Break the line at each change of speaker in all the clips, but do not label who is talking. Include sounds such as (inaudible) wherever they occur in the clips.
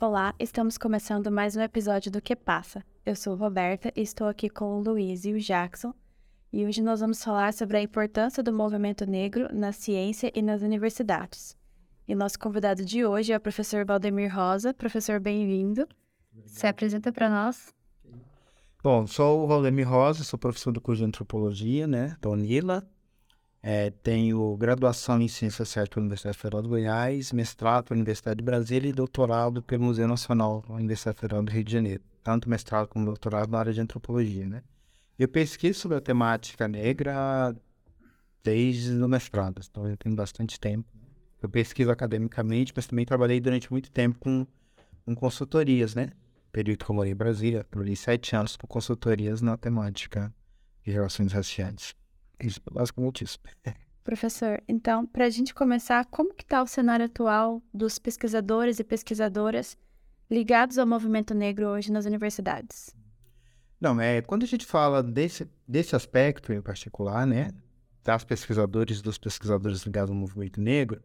Olá, estamos começando mais um episódio do Que Passa. Eu sou Roberta e estou aqui com o Luiz e o Jackson. E hoje nós vamos falar sobre a importância do movimento negro na ciência e nas universidades. E nosso convidado de hoje é o professor Valdemir Rosa. Professor, bem-vindo. Se apresenta para nós.
Bom, sou o Valdemir Rosa, sou professor do curso de Antropologia, né, da UNILA. É, tenho graduação em Ciências Sociais pela Universidade Federal de Goiás, mestrado pela Universidade de Brasília e doutorado pelo Museu Nacional da Universidade Federal do Rio de Janeiro. Tanto mestrado como doutorado na área de Antropologia, né. Eu pesquiso sobre a temática negra desde o mestrado, então eu tenho bastante tempo. Eu pesquiso academicamente, mas também trabalhei durante muito tempo com, com consultorias, né? Período que eu morei em Brasília, trabalhei sete anos com consultorias na temática de relações raciais. Isso, basicamente isso. (laughs)
Professor, então, para a gente começar, como que está o cenário atual dos pesquisadores e pesquisadoras ligados ao movimento negro hoje nas universidades?
Não, é, quando a gente fala desse, desse aspecto em particular, né, das pesquisadores e dos pesquisadores ligados ao movimento negro,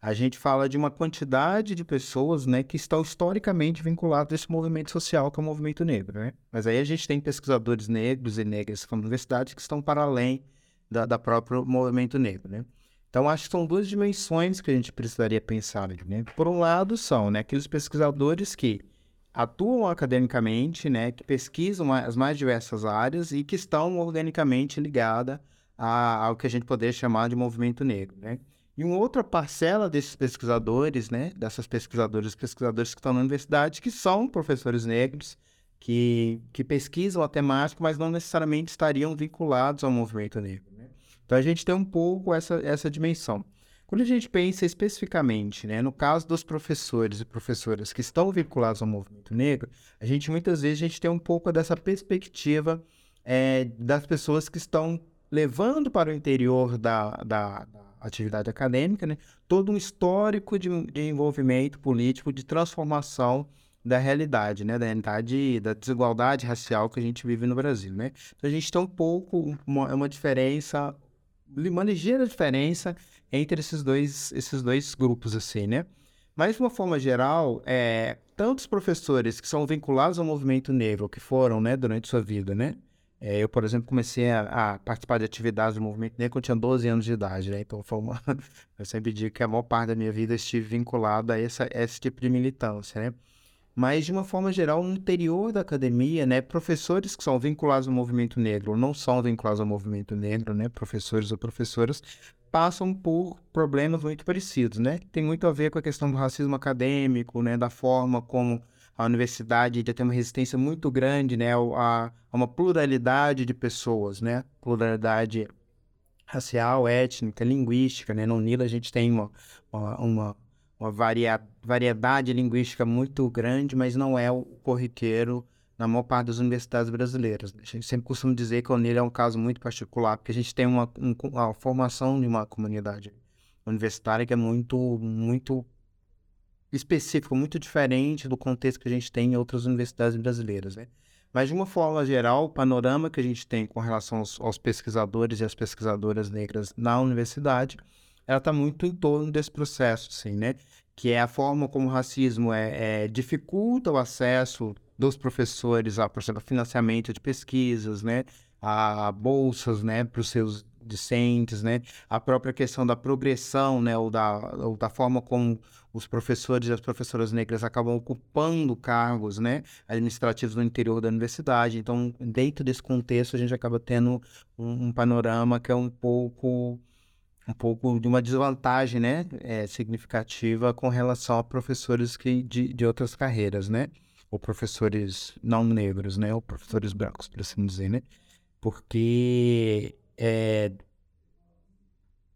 a gente fala de uma quantidade de pessoas, né, que estão historicamente vinculadas a esse movimento social que é o movimento negro, né? Mas aí a gente tem pesquisadores negros e negras na universidade que estão para além da, da próprio movimento negro, né? Então, acho que são duas dimensões que a gente precisaria pensar, né? Por um lado, são né, aqueles pesquisadores que atuam academicamente, né, que pesquisam as mais diversas áreas e que estão organicamente ligadas ao que a gente poderia chamar de movimento negro, né? E uma outra parcela desses pesquisadores, né, dessas pesquisadoras e pesquisadores que estão na universidade, que são professores negros, que, que pesquisam a temática, mas não necessariamente estariam vinculados ao movimento negro. Então a gente tem um pouco essa, essa dimensão. Quando a gente pensa especificamente, né, no caso dos professores e professoras que estão vinculados ao movimento negro, a gente muitas vezes a gente tem um pouco dessa perspectiva é, das pessoas que estão levando para o interior da, da, da atividade acadêmica, né, todo um histórico de, de envolvimento político, de transformação da realidade, né, da realidade da desigualdade racial que a gente vive no Brasil, né? Então a gente tem um pouco uma, uma diferença, uma ligeira diferença entre esses dois, esses dois grupos, assim, né? Mas, de uma forma geral, é, tantos professores que são vinculados ao movimento negro, que foram, né, durante sua vida, né? É, eu, por exemplo, comecei a, a, participar de atividades do movimento negro quando tinha 12 anos de idade, né? Então, foi uma... (laughs) eu sempre digo que a maior parte da minha vida estive vinculado a, essa, a esse tipo de militância, né? Mas, de uma forma geral, no interior da academia, né, professores que são vinculados ao movimento negro ou não são vinculados ao movimento negro, né, professores ou professoras, passam por problemas muito parecidos, né? Tem muito a ver com a questão do racismo acadêmico, né, da forma como a universidade já tem uma resistência muito grande, né, a, a uma pluralidade de pessoas, né, pluralidade racial, étnica, linguística, né? No Nilo a gente tem uma, uma, uma uma varia, variedade linguística muito grande, mas não é o corriqueiro na maior parte das universidades brasileiras. A gente sempre costuma dizer que o Unila é um caso muito particular, porque a gente tem uma, um, uma formação de uma comunidade universitária que é muito, muito específica, muito diferente do contexto que a gente tem em outras universidades brasileiras, né? Mas, de uma forma geral, o panorama que a gente tem com relação aos, aos pesquisadores e às pesquisadoras negras na universidade ela está muito em torno desse processo, assim, né? Que é a forma como o racismo é, é dificulta o acesso dos professores a, por exemplo, financiamento de pesquisas, né? A bolsas, né? Para os seus discentes, né? A própria questão da progressão, né? Ou da, ou da forma como os professores e as professoras negras acabam ocupando cargos, né? Administrativos no interior da universidade. Então, dentro desse contexto, a gente acaba tendo um, um panorama que é um pouco um pouco de uma desvantagem, né, é, significativa com relação a professores que, de, de outras carreiras, né, ou professores não negros, né, ou professores brancos, por assim dizer, né, porque, é,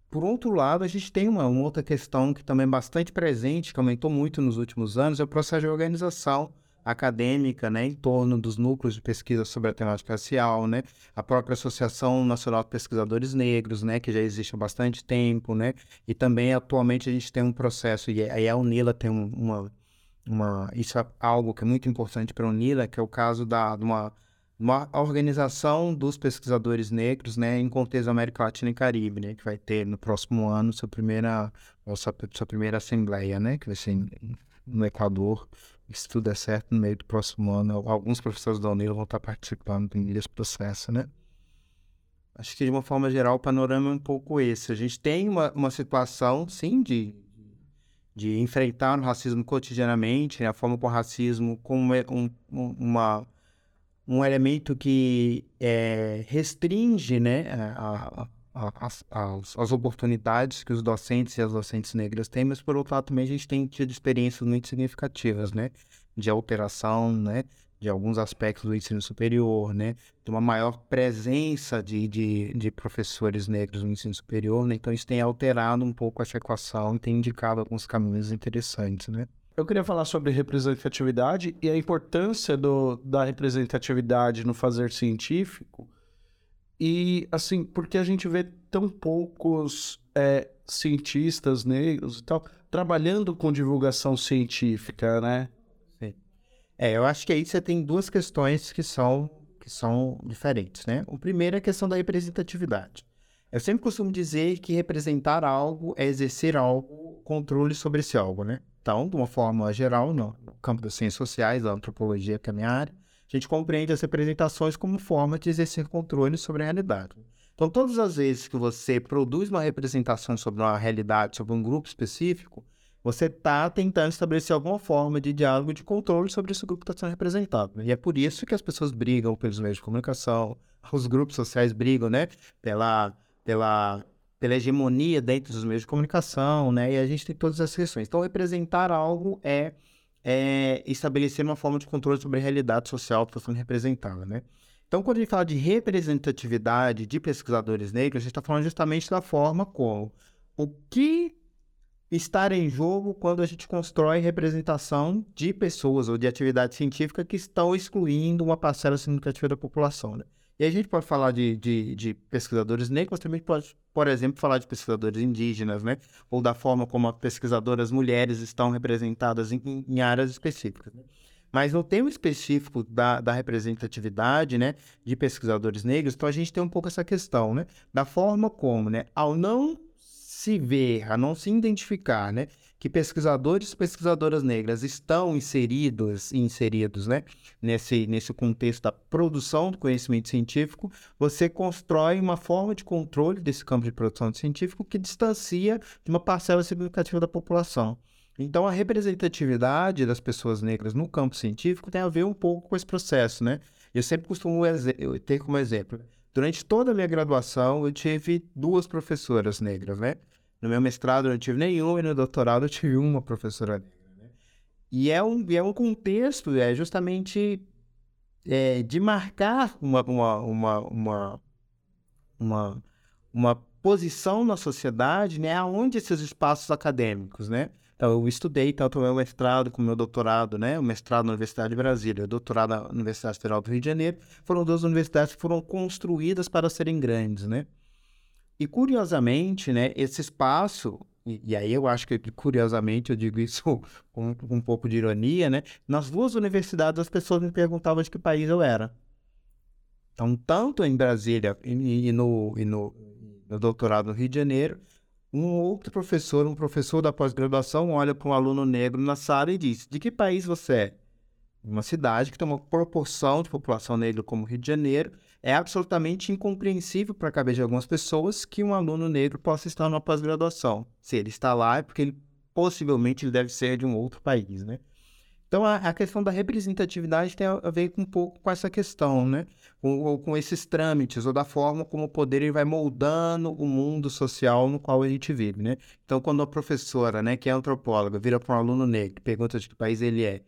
por outro lado, a gente tem uma, uma outra questão que também é bastante presente, que aumentou muito nos últimos anos, é o processo de organização acadêmica, né, em torno dos núcleos de pesquisa sobre a temática racial, né, a própria Associação Nacional de Pesquisadores Negros, né, que já existe há bastante tempo, né, e também atualmente a gente tem um processo, e aí a UNILA tem uma, uma isso é algo que é muito importante para a UNILA, que é o caso da, de uma, uma organização dos pesquisadores negros, né, em contexto da América Latina e Caribe, né, que vai ter no próximo ano sua primeira, sua, sua primeira assembleia, né, que vai ser no Equador, se tudo der certo, no meio do próximo ano, alguns professores da Unila vão estar participando desse processo, né? Acho que de uma forma geral o panorama é um pouco esse. A gente tem uma, uma situação, sim, de, de enfrentar o racismo cotidianamente, né? a forma como o racismo como um, um, uma, um elemento que é, restringe né, a, a, as, as, as, oportunidades que os docentes e as docentes negras têm, mas por outro lado também a gente tem tido experiências muito significativas, né? De alteração, né? de alguns aspectos do ensino superior, né? De uma maior presença de, de, de, professores negros no ensino superior, né? Então isso tem alterado um pouco essa equação e tem indicado alguns caminhos interessantes, né?
Eu queria falar sobre representatividade e a importância do, da representatividade no fazer científico. E, assim, porque a gente vê tão poucos é, cientistas negros e tal trabalhando com divulgação científica, né?
É, eu acho que aí você tem duas questões que são, que são diferentes, né? O primeiro é a questão da representatividade. Eu sempre costumo dizer que representar algo é exercer algo, controle sobre esse algo, né? Então, de uma forma geral, no campo das ciências sociais, da antropologia, que é a minha área, a gente compreende as representações como forma de exercer controle sobre a realidade. Então, todas as vezes que você produz uma representação sobre uma realidade, sobre um grupo específico, você está tentando estabelecer alguma forma de diálogo de controle sobre esse grupo que está sendo representado. E é por isso que as pessoas brigam pelos meios de comunicação, (laughs) os grupos sociais brigam, né? Pela, pela, pela hegemonia dentro dos meios de comunicação, né? E a gente tem todas essas questões. Então, representar algo é, é estabelecer uma forma de controle sobre a realidade social que está sendo representada, né? Então, quando a gente fala de representatividade de pesquisadores negros, a gente está falando justamente da forma como o que estar em jogo quando a gente constrói representação de pessoas ou de atividade científica que estão excluindo uma parcela significativa da população. Né? E a gente pode falar de, de, de, pesquisadores negros, também pode, por exemplo, falar de pesquisadores indígenas, né? Ou da forma como as pesquisadoras mulheres estão representadas em, em áreas específicas. Né? Mas no tema específico da, da, representatividade, né, de pesquisadores negros, então a gente tem um pouco essa questão, né, da forma como, né, ao não se ver, a não se identificar, né, que pesquisadores e pesquisadoras negras estão inseridos, inseridos, né, nesse, nesse contexto da produção do conhecimento científico, você constrói uma forma de controle desse campo de produção científico que distancia de uma parcela significativa da população. Então, a representatividade das pessoas negras no campo científico tem a ver um pouco com esse processo, né? Eu sempre costumo ter como exemplo, durante toda a minha graduação, eu tive duas professoras negras, né? No meu mestrado eu não tive nenhuma e no doutorado eu tive uma professora negra. Né? E é um, é um contexto, é justamente é, de marcar uma, uma, uma, uma, uma, uma posição na sociedade, né? Onde esses espaços acadêmicos, né? Então, eu estudei tanto o meu mestrado como o meu doutorado, né? O mestrado na Universidade de Brasília, o doutorado na Universidade Federal do Rio de Janeiro, foram duas universidades que foram construídas para serem grandes, né? E curiosamente, né, esse espaço, e, e, aí eu acho que curiosamente eu digo isso (laughs) com, com, um pouco de ironia, né? Nas duas universidades as pessoas me perguntavam de que país eu era. Então, tanto em Brasília e, e, no, e no, no doutorado no Rio de Janeiro, um outro professor, um professor da pós-graduação, olha para um aluno negro na sala e diz: De que país você é? Uma cidade que tem uma proporção de população negra como Rio de Janeiro é absolutamente incompreensível para a cabeça de algumas pessoas que um aluno negro possa estar numa pós-graduação. Se ele está lá, é porque ele possivelmente ele deve ser de um outro país, né? Então, a, a, questão da representatividade tem a ver com, um pouco com essa questão, né? Com, com esses trâmites, ou da forma como o poder ele vai moldando o mundo social no qual a gente vive, né? Então, quando a professora, né, que é antropóloga, vira para um aluno negro, pergunta de que país ele é,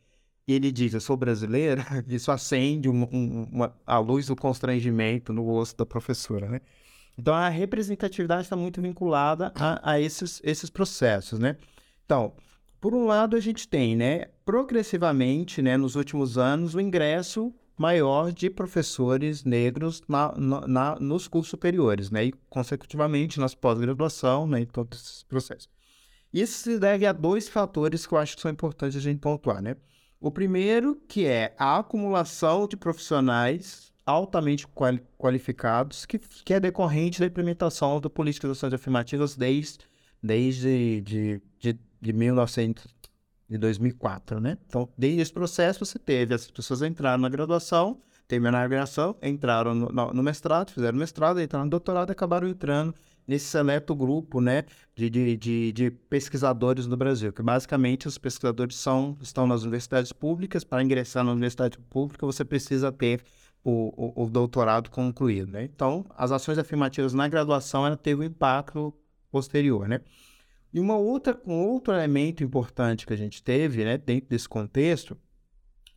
e ele diz, eu sou brasileira, (laughs) isso acende uma, uma, a luz do constrangimento no rosto da professora, né? Então, a representatividade está muito vinculada a, a esses, esses processos, né? Então, por um lado, a gente tem, né, progressivamente, né, nos últimos anos, o ingresso maior de professores negros na, na nos cursos superiores, né, e consecutivamente nas pós-graduação, né, em todos esses processos. Isso se deve a dois fatores que eu acho que são importantes a gente pontuar, né? O primeiro, que é a acumulação de profissionais altamente quali qualificados, que, que é decorrente da implementação da política de ações afirmativas desde, desde de, de, de 1900, de 2004, né? Então, desde esse processo, você teve as pessoas entraram na graduação, terminaram a graduação, entraram no, no, mestrado, fizeram mestrado, entraram no doutorado e acabaram entrando nesse seleto grupo, né, de, de, de, de, pesquisadores no Brasil, que basicamente os pesquisadores são, estão nas universidades públicas, para ingressar na universidade pública você precisa ter o, o, o doutorado concluído, né? Então, as ações afirmativas na graduação, ela teve um impacto posterior, né? E uma outra, um outro elemento importante que a gente teve, né, dentro desse contexto,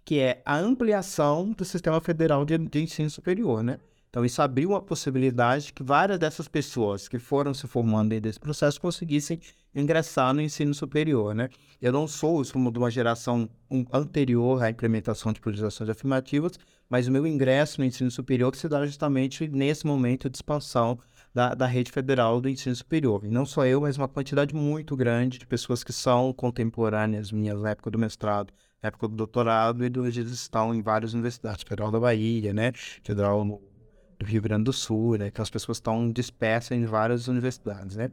que é a ampliação do sistema federal de, de ensino superior, né? Então, isso abriu uma possibilidade que várias dessas pessoas que foram se formando dentro desse processo conseguissem ingressar no ensino superior, né? Eu não sou de uma geração anterior à implementação de priorizações afirmativas, mas o meu ingresso no ensino superior se dá justamente nesse momento de expansão da, da rede federal do ensino superior. E não só eu, mas uma quantidade muito grande de pessoas que são contemporâneas minhas na época do mestrado, na época do doutorado, e hoje eles estão em várias universidades, Federal da Bahia, né? Federal no do Rio Grande do Sul, né? Que as pessoas estão dispersas em várias universidades, né?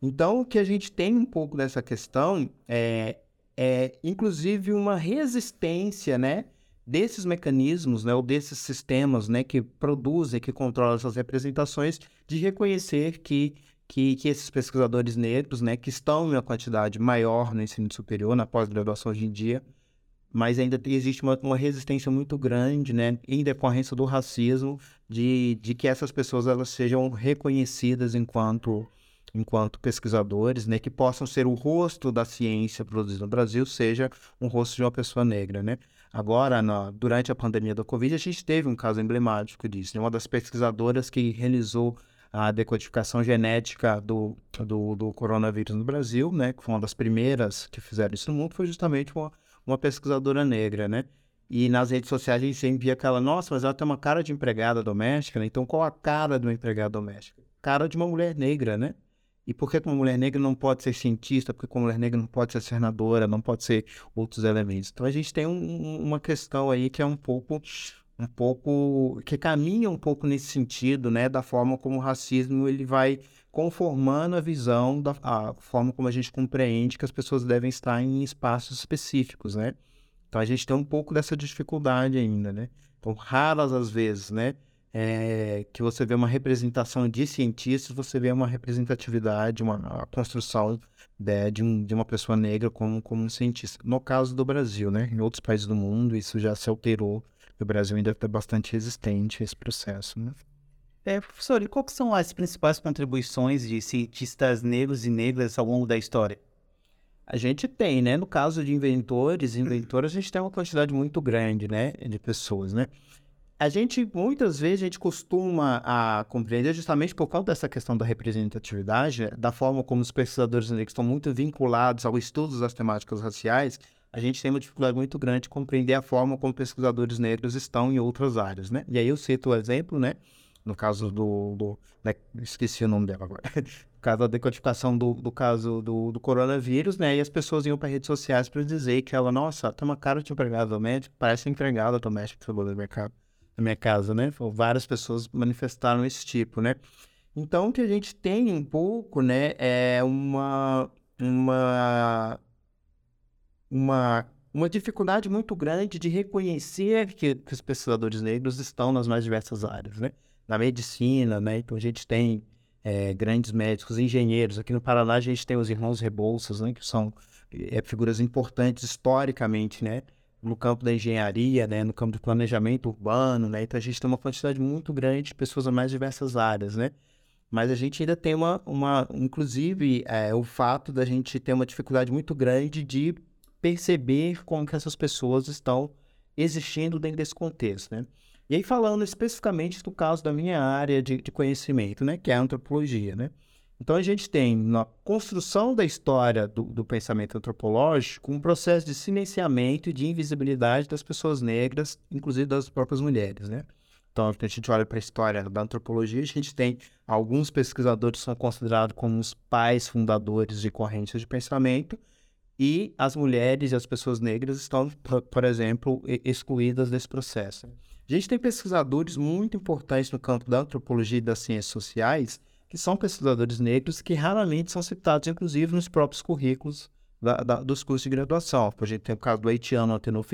Então, o que a gente tem um pouco dessa questão é, é inclusive, uma resistência, né? Desses mecanismos, né? Ou desses sistemas, né? Que produzem, que controlam essas representações, de reconhecer que que, que, esses pesquisadores negros, né, que estão em uma quantidade maior no ensino superior, na pós-graduação hoje em dia, mas ainda existe uma, uma, resistência muito grande, né, em decorrência do racismo, de, de que essas pessoas elas sejam reconhecidas enquanto enquanto pesquisadores, né, que possam ser o rosto da ciência produzida no Brasil, seja um rosto de uma pessoa negra, né? Agora, na, durante a pandemia da Covid, a gente teve um caso emblemático disso, né? Uma das pesquisadoras que realizou a decodificação genética do, do, do, coronavírus no Brasil, né, que foi uma das primeiras que fizeram isso no mundo, foi justamente uma, uma pesquisadora negra, né? E nas redes sociais a gente sempre via aquela, nossa, mas ela tem uma cara de empregada doméstica, né? Então qual a cara de uma empregada doméstica? Cara de uma mulher negra, né? E por que uma mulher negra não pode ser cientista? Porque uma mulher negra não pode ser senadora, não pode ser outros elementos? Então a gente tem um, uma questão aí que é um pouco, um pouco, que caminha um pouco nesse sentido, né? Da forma como o racismo ele vai conformando a visão da a forma como a gente compreende que as pessoas devem estar em espaços específicos, né? Então a gente tem um pouco dessa dificuldade ainda, né? Então, raras as vezes, né? É, que você vê uma representação de cientistas, você vê uma representatividade, uma construção de, de, um, de uma pessoa negra como, como um cientista. No caso do Brasil, né? Em outros países do mundo, isso já se alterou. O Brasil ainda está bastante resistente a esse processo, né?
É, professor, e quais são as principais contribuições de cientistas negros e negras ao longo da história?
A gente tem, né? No caso de inventores e inventoras, a gente tem uma quantidade muito grande, né? De pessoas, né? A gente, muitas vezes, a gente costuma a compreender justamente por causa dessa questão da representatividade, da forma como os pesquisadores negros estão muito vinculados ao estudo das temáticas raciais, a gente tem uma dificuldade muito grande de compreender a forma como pesquisadores negros estão em outras áreas, né? E aí eu cito o exemplo, né? no caso do. do né, esqueci o nome dela agora. (laughs) no caso da decodificação do, do caso do, do coronavírus, né? E as pessoas iam para redes sociais para dizer que ela, nossa, tem uma cara de empregada doméstica, parece empregada doméstica que trabalhou mercado, na minha casa, né? Várias pessoas manifestaram esse tipo, né? Então, o que a gente tem um pouco, né, é uma. uma uma uma dificuldade muito grande de reconhecer que, que, os pesquisadores negros estão nas mais diversas áreas, né? na medicina, né? Então a gente tem é, grandes médicos, engenheiros. Aqui no Paraná a gente tem os irmãos Rebouças, né? Que são é, figuras importantes historicamente, né? No campo da engenharia, né? No campo do planejamento urbano, né? Então a gente tem uma quantidade muito grande de pessoas nas mais diversas áreas, né? Mas a gente ainda tem uma, uma inclusive, é, o fato da gente ter uma dificuldade muito grande de perceber como que essas pessoas estão existindo dentro desse contexto, né? E aí falando especificamente do caso da minha área de, de conhecimento, né, que é a antropologia, né? Então a gente tem na construção da história do, do, pensamento antropológico um processo de silenciamento e de invisibilidade das pessoas negras, inclusive das próprias mulheres, né? Então, a gente olha para a história da antropologia, a gente tem alguns pesquisadores que são considerados como os pais fundadores de correntes de pensamento, e as mulheres e as pessoas negras estão, por, exemplo, excluídas desse processo. A gente tem pesquisadores muito importantes no campo da antropologia e das ciências sociais, que são pesquisadores negros que raramente são citados, inclusive, nos próprios currículos da, da, dos cursos de graduação. A gente tem o caso do haitiano Antenor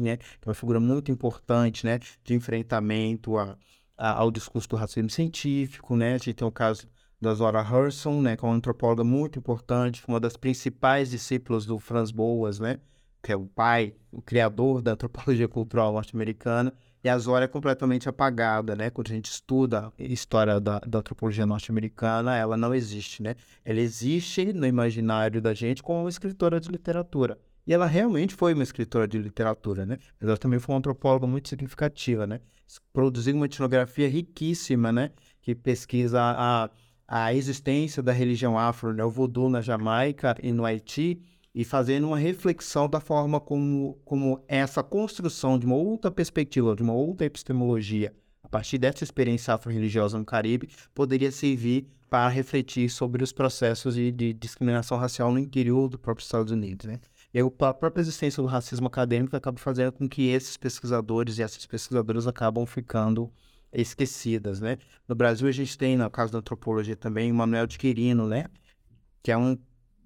né, que é uma figura muito importante, né, de enfrentamento a, a, ao discurso do racismo científico, né, a gente tem o caso da Zora Hurston, né, que é uma antropóloga muito importante, uma das principais discípulas do Franz Boas, né, que é o pai, o criador da antropologia cultural norte-americana, e a Zora é completamente apagada, né? Quando a gente estuda a história da, da antropologia norte-americana, ela não existe, né? Ela existe no imaginário da gente como uma escritora de literatura. E ela realmente foi uma escritora de literatura, né? Mas ela também foi uma antropóloga muito significativa, né? Produziu uma etnografia riquíssima, né? Que pesquisa a, a existência da religião afro, né? O voodoo na Jamaica e no Haiti, e fazendo uma reflexão da forma como, como essa construção de uma outra perspectiva, de uma outra epistemologia, a partir dessa experiência afro-religiosa no Caribe, poderia servir para refletir sobre os processos de, de discriminação racial no interior do próprio Estados Unidos, né? E a própria existência do racismo acadêmico acaba fazendo com que esses pesquisadores e essas pesquisadoras acabam ficando esquecidas, né? No Brasil a gente tem, no caso da antropologia também, o Manuel de Quirino, né? Que é um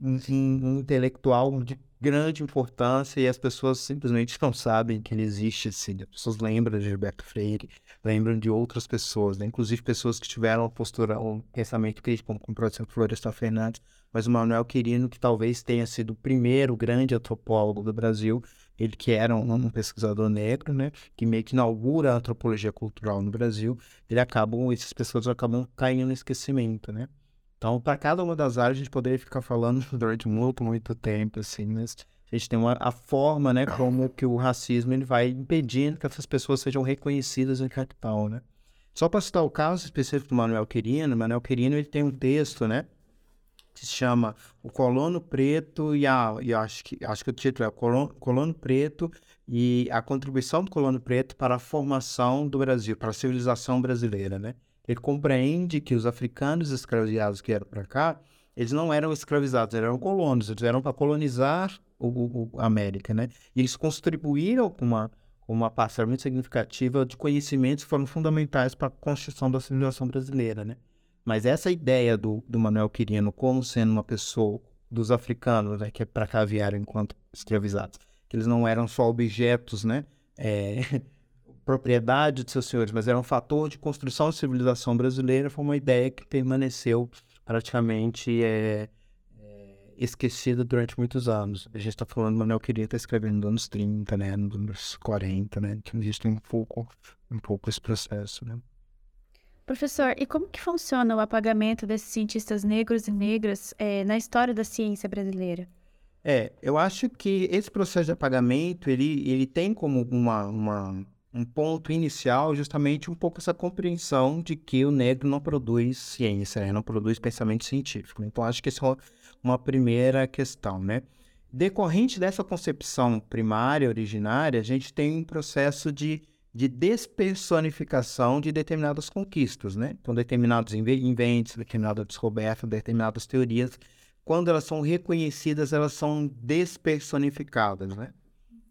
um, um intelectual de grande importância e as pessoas simplesmente não sabem que ele existe assim. As pessoas lembram de Gilberto Freire, lembram de outras pessoas, né? inclusive pessoas que tiveram postura, um pensamento crítico, como, como por exemplo Florestan Fernandes, mas o Manuel Quirino, que talvez tenha sido o primeiro grande antropólogo do Brasil, ele que era um, um, pesquisador negro, né, que meio que inaugura a antropologia cultural no Brasil, ele acaba, essas pessoas acabam caindo no esquecimento, né? Então, para cada uma das áreas, a gente poderia ficar falando (laughs) durante muito, muito tempo, assim, mas a gente tem uma, a forma, né, como que o racismo ele vai impedindo que essas pessoas sejam reconhecidas em capital, né? Só para citar o caso específico do Manuel Quirino, Manuel Quirino ele tem um texto, né, se chama O Colono Preto e a, e acho que acho que o título é Colono, Colono Preto e a contribuição do Colono Preto para a formação do Brasil, para a civilização brasileira, né? ele compreende que os africanos escravizados que vieram para cá, eles não eram escravizados, eles eram colonos, eles vieram para colonizar o, o, a América, né? E eles contribuíram com uma, uma parcela muito significativa de conhecimentos que foram fundamentais para a construção da civilização brasileira, né? Mas essa ideia do, do Manuel Quirino como sendo uma pessoa dos africanos, né, que para cá vieram enquanto escravizados, que eles não eram só objetos, né? É, (laughs) propriedade de seus senhores, mas era um fator de construção da civilização brasileira, foi uma ideia que permaneceu praticamente é, é, esquecida durante muitos anos. A gente está falando, Manuel queria estar escrevendo nos anos 30, né, nos anos 40, né, então existe um pouco, um pouco esse processo, né.
Professor, e como que funciona o apagamento desses cientistas negros e negras é, na história da ciência brasileira?
É, eu acho que esse processo de apagamento, ele, ele tem como uma, uma um ponto inicial justamente um pouco essa compreensão de que o negro não produz ciência, né? não produz pensamento científico. Então, acho que essa é uma primeira questão, né? Decorrente dessa concepção primária, originária, a gente tem um processo de, de despersonificação de determinadas conquistas, né? Então, determinados inventos, determinadas descobertas, determinadas teorias, quando elas são reconhecidas, elas são despersonificadas, né?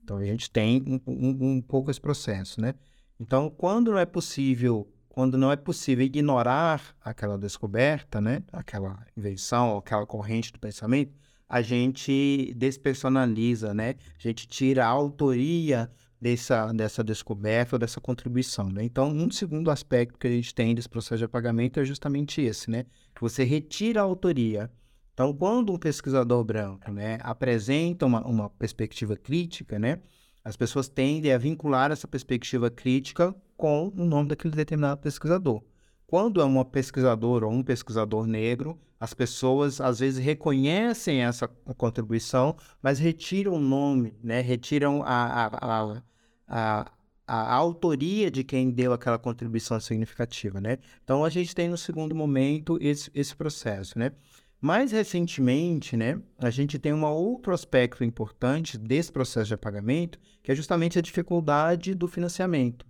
Então a gente tem um, um, um pouco esse processo, né? Então, quando não é possível, quando não é possível ignorar aquela descoberta, né? Aquela invenção, aquela corrente do pensamento, a gente despersonaliza, né? A gente tira a autoria dessa, dessa descoberta ou dessa contribuição, né? Então, um segundo aspecto que a gente tem desse processo de apagamento é justamente esse, né? Que você retira a autoria então, quando um pesquisador branco né, apresenta uma, uma perspectiva crítica, né, as pessoas tendem a vincular essa perspectiva crítica com o nome daquele determinado pesquisador. Quando é uma pesquisadora ou um pesquisador negro, as pessoas às vezes reconhecem essa contribuição, mas retiram o nome, né? retiram a, a, a, a, autoria de quem deu aquela contribuição significativa. Né? Então, a gente tem no segundo momento esse, esse processo. Né? Mais recentemente, né, a gente tem um outro aspecto importante desse processo de apagamento, que é justamente a dificuldade do financiamento.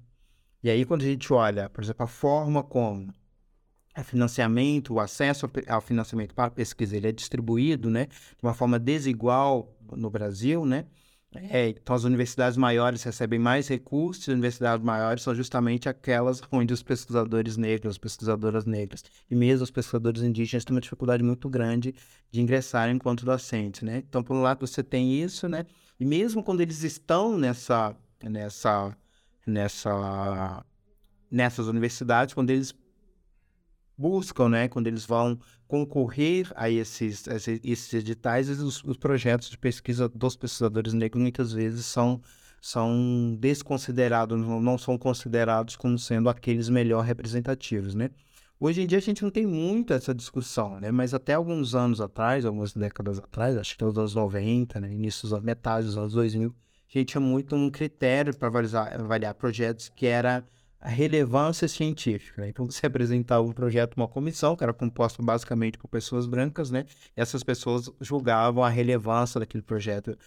E aí, quando a gente olha, por exemplo, a forma como o financiamento, o acesso ao financiamento para a pesquisa, ele é distribuído, né, de uma forma desigual no Brasil, né, É, então, as universidades maiores recebem mais recursos, as universidades maiores são justamente aquelas onde os pesquisadores negros, as pesquisadoras negras e mesmo os pesquisadores indígenas têm uma dificuldade muito grande de ingressar enquanto docentes, né? Então, por um lado, você tem isso, né? E mesmo quando eles estão nessa, nessa, nessa, nessas universidades, quando eles buscam, né, quando eles vão concorrer a esses, esses editais, os, os projetos de pesquisa dos pesquisadores negros muitas vezes são, são desconsiderados, não são considerados como sendo aqueles melhor representativos, né? Hoje em dia a gente não tem muito essa discussão, né? Mas até alguns anos atrás, algumas décadas atrás, acho que nos anos 90, né? Início dos metade dos anos 2000, gente tinha muito um critério para avaliar, avaliar projetos que era a relevância científica. Né? Então, você apresentava um projeto, uma comissão, que era composta basicamente por pessoas brancas, né? E essas pessoas julgavam a relevância daquele projeto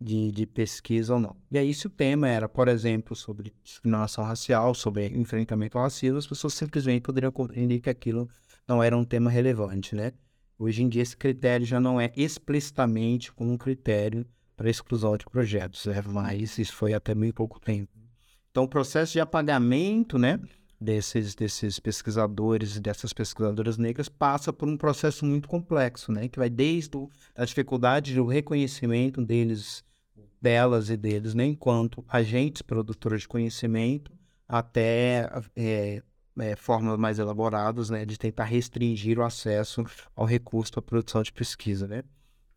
de, de pesquisa ou não. E aí, se o tema era, por exemplo, sobre discriminação racial, sobre enfrentamento ao racismo, as pessoas simplesmente poderiam compreender que aquilo não era um tema relevante, né? Hoje em dia, esse critério já não é explicitamente como um critério para exclusão de projetos, né? mas isso foi até muito pouco tempo. Então, o processo de apagamento, né, desses, desses pesquisadores e dessas pesquisadoras negras passa por um processo muito complexo, né, que vai desde a dificuldade do reconhecimento deles, delas e deles, né, enquanto agentes produtores de conhecimento, até é, é, formas mais elaboradas, né, de tentar restringir o acesso ao recurso para produção de pesquisa, né.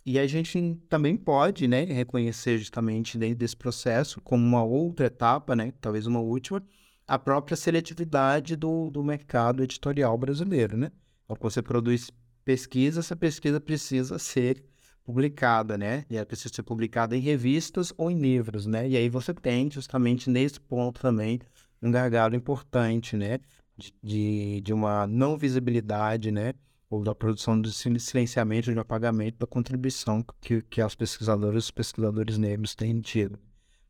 E a gente também pode, né, reconhecer justamente dentro desse processo, como uma outra etapa, né, talvez uma última, a própria seletividade do, do mercado editorial brasileiro, né? Então, você produz pesquisa, essa pesquisa precisa ser publicada, né? E ela precisa ser publicada em revistas ou em livros, né? E aí você tem, justamente nesse ponto também, um gargalo importante, né? De, de uma não visibilidade, né? Ou da produção do silenciamento de apagamento da contribuição que, que as pesquisadoras e os pesquisadores negros têm tido.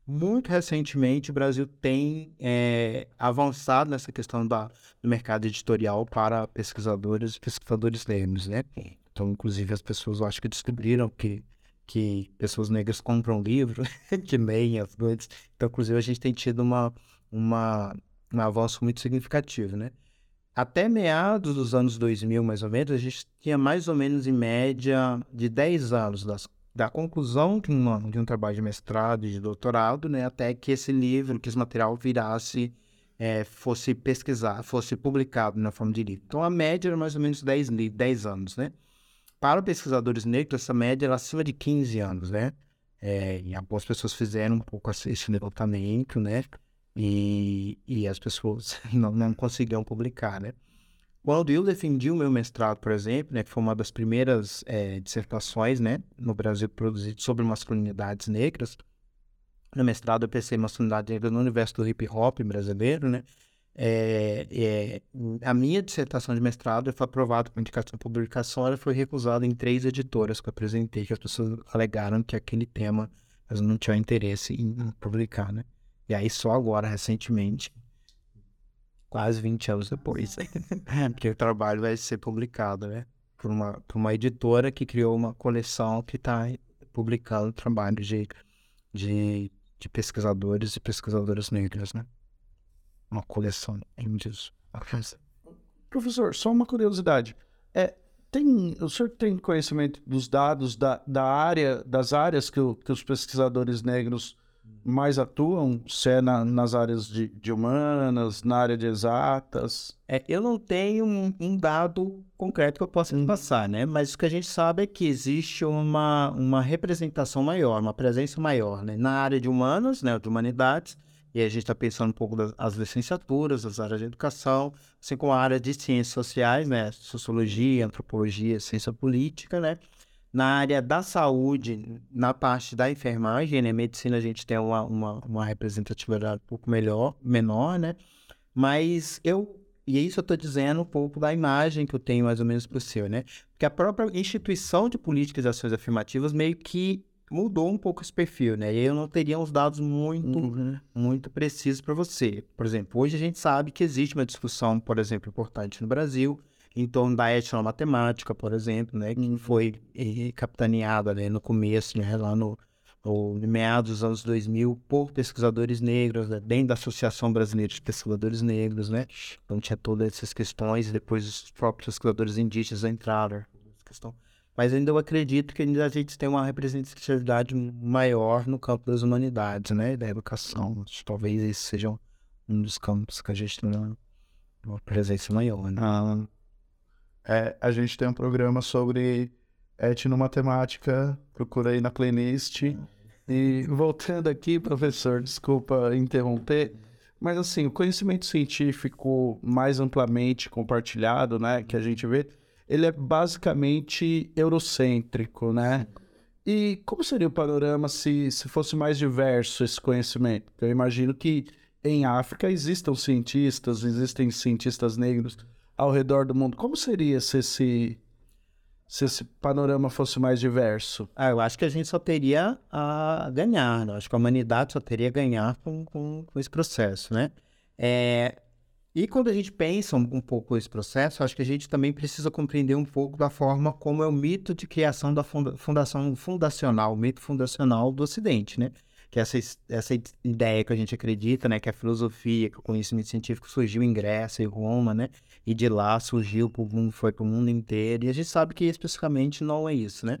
Muito recentemente, o Brasil tem é, avançado nessa questão da, do mercado editorial para pesquisadores e pesquisadores negros, né? Então, inclusive, as pessoas, acho que descobriram que, que pessoas negras compram livros, (laughs) que leem as coisas. Então, inclusive, a gente tem tido uma, uma, um avanço muito significativo, né? Até meados dos anos 2000, mais ou menos, a gente tinha mais ou menos em média de 10 anos das, da conclusão de, uma, de um trabalho de mestrado e de doutorado, né, até que esse livro, que esse material virasse, é, fosse pesquisar, fosse publicado na forma de livro. Então, a média era mais ou menos 10, 10 anos, né? Para pesquisadores negros, essa média era acima de 15 anos, né? É, e algumas pessoas fizeram um pouco esse levantamento, né? E, e as pessoas (laughs) não, não conseguiam publicar, né? Quando eu defendi o meu mestrado, por exemplo, né, que foi uma das primeiras é, dissertações, né, no Brasil produzido sobre masculinidades negras, no mestrado eu pensei em masculinidade negra no universo do hip hop brasileiro, né, é, é, a minha dissertação de mestrado foi aprovada com indicação de publicação, ela foi recusada em três editoras que eu apresentei, que as pessoas alegaram que aquele tema elas não tinham interesse em publicar, né. E aí só agora, recentemente, quase 20 anos depois, (laughs) que o trabalho vai ser publicado, né? Por uma, por uma editora que criou uma coleção que está publicando trabalhos de, de, de pesquisadores e pesquisadoras negras, né? Uma coleção disso.
Professor, só uma curiosidade. É, tem, o senhor tem conhecimento dos dados da, da área, das áreas que, o, que os pesquisadores negros mais atuam, se é na, nas áreas de, de, humanas, na área de exatas?
É, eu não tenho um, um dado concreto que eu possa hum. passar, né? Mas o que a gente sabe é que existe uma, uma representação maior, uma presença maior, né? Na área de humanas, né? De humanidades, e a gente está pensando um pouco das licenciaturas, das áreas de educação, assim como a área de ciências sociais, né? Sociologia, antropologia, ciência política, né? Na área da saúde, na parte da enfermagem, né? Medicina a gente tem uma, uma, uma representatividade um pouco melhor, menor, né? Mas eu e isso eu estou dizendo um pouco da imagem que eu tenho mais ou menos possível, né? Porque a própria instituição de políticas e ações afirmativas meio que mudou um pouco esse perfil, né? E eu não teria uns dados muito, uhum. muito precisos para você. Por exemplo, hoje a gente sabe que existe uma discussão, por exemplo, importante no Brasil, em torno da etnomatemática, por exemplo, né, que uhum. foi eh, capitaneada né, no começo, né, lá no, em meados dos anos 2000, por pesquisadores negros, né, dentro da Associação Brasileira de Pesquisadores Negros, né? Então tinha todas essas questões, e depois os próprios pesquisadores indígenas entraram questão. Mas ainda eu acredito que ainda a gente tem uma representatividade maior no campo das humanidades, né? Da educação. Talvez esse seja um dos campos que a gente tem uma, uma presença maior, né?
Ah, é, a gente tem um programa sobre etnomatemática, procura aí na playlist. E voltando aqui, professor, desculpa interromper, mas assim, o conhecimento científico mais amplamente compartilhado, né, que a gente vê, ele é basicamente eurocêntrico, né? E como seria o panorama se, se fosse mais diverso esse conhecimento? Eu imagino que em África existam cientistas, existem cientistas negros ao redor do mundo. Como seria se esse, se esse panorama fosse mais diverso?
Ah, eu acho que a gente só teria a ganhar, né? acho que a humanidade só teria a ganhar com, com, com esse processo, né? É, e quando a gente pensa um, um, pouco esse processo, acho que a gente também precisa compreender um pouco da forma como é o mito de criação da funda fundação fundacional, o mito fundacional do Ocidente, né? Que essa, essa ideia que a gente acredita, né? Que a filosofia, que o conhecimento científico surgiu em Grécia e Roma, né? E de lá surgiu pro mundo, foi para o mundo inteiro. E a gente sabe que especificamente não é isso, né?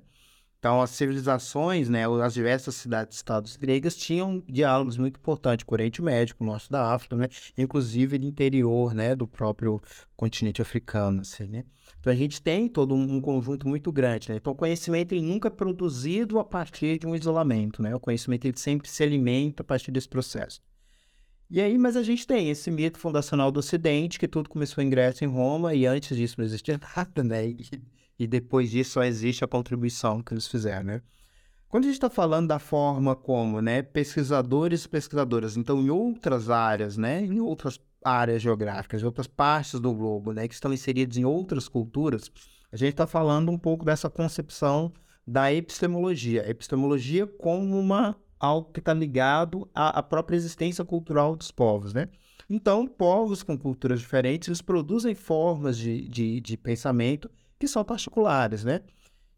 Então, as civilizações, né, as diversas cidades-estados gregas tinham diálogos muito importantes com o Oriente Médio, com o Norte da África, né, inclusive no interior, né, do próprio continente africano, assim, né. Então, a gente tem todo um, conjunto muito grande, né. Então, o conhecimento ele nunca é produzido a partir de um isolamento, né. O conhecimento ele sempre se alimenta a partir desse processo. E aí, mas a gente tem esse mito fundacional do Ocidente, que tudo começou em Grécia em Roma, e antes disso não existia (laughs) nada, né? E, e depois disso só existe a contribuição que eles fizeram, né? Quando a gente está falando da forma como, né, pesquisadores e pesquisadoras, então em outras áreas, né, em outras áreas geográficas, em outras partes do globo, né, que estão inseridos em outras culturas, a gente está falando um pouco dessa concepção da epistemologia. Epistemologia como uma algo que está ligado à, à, própria existência cultural dos povos, né? Então, povos com culturas diferentes, eles produzem formas de, de, de pensamento que são particulares, né?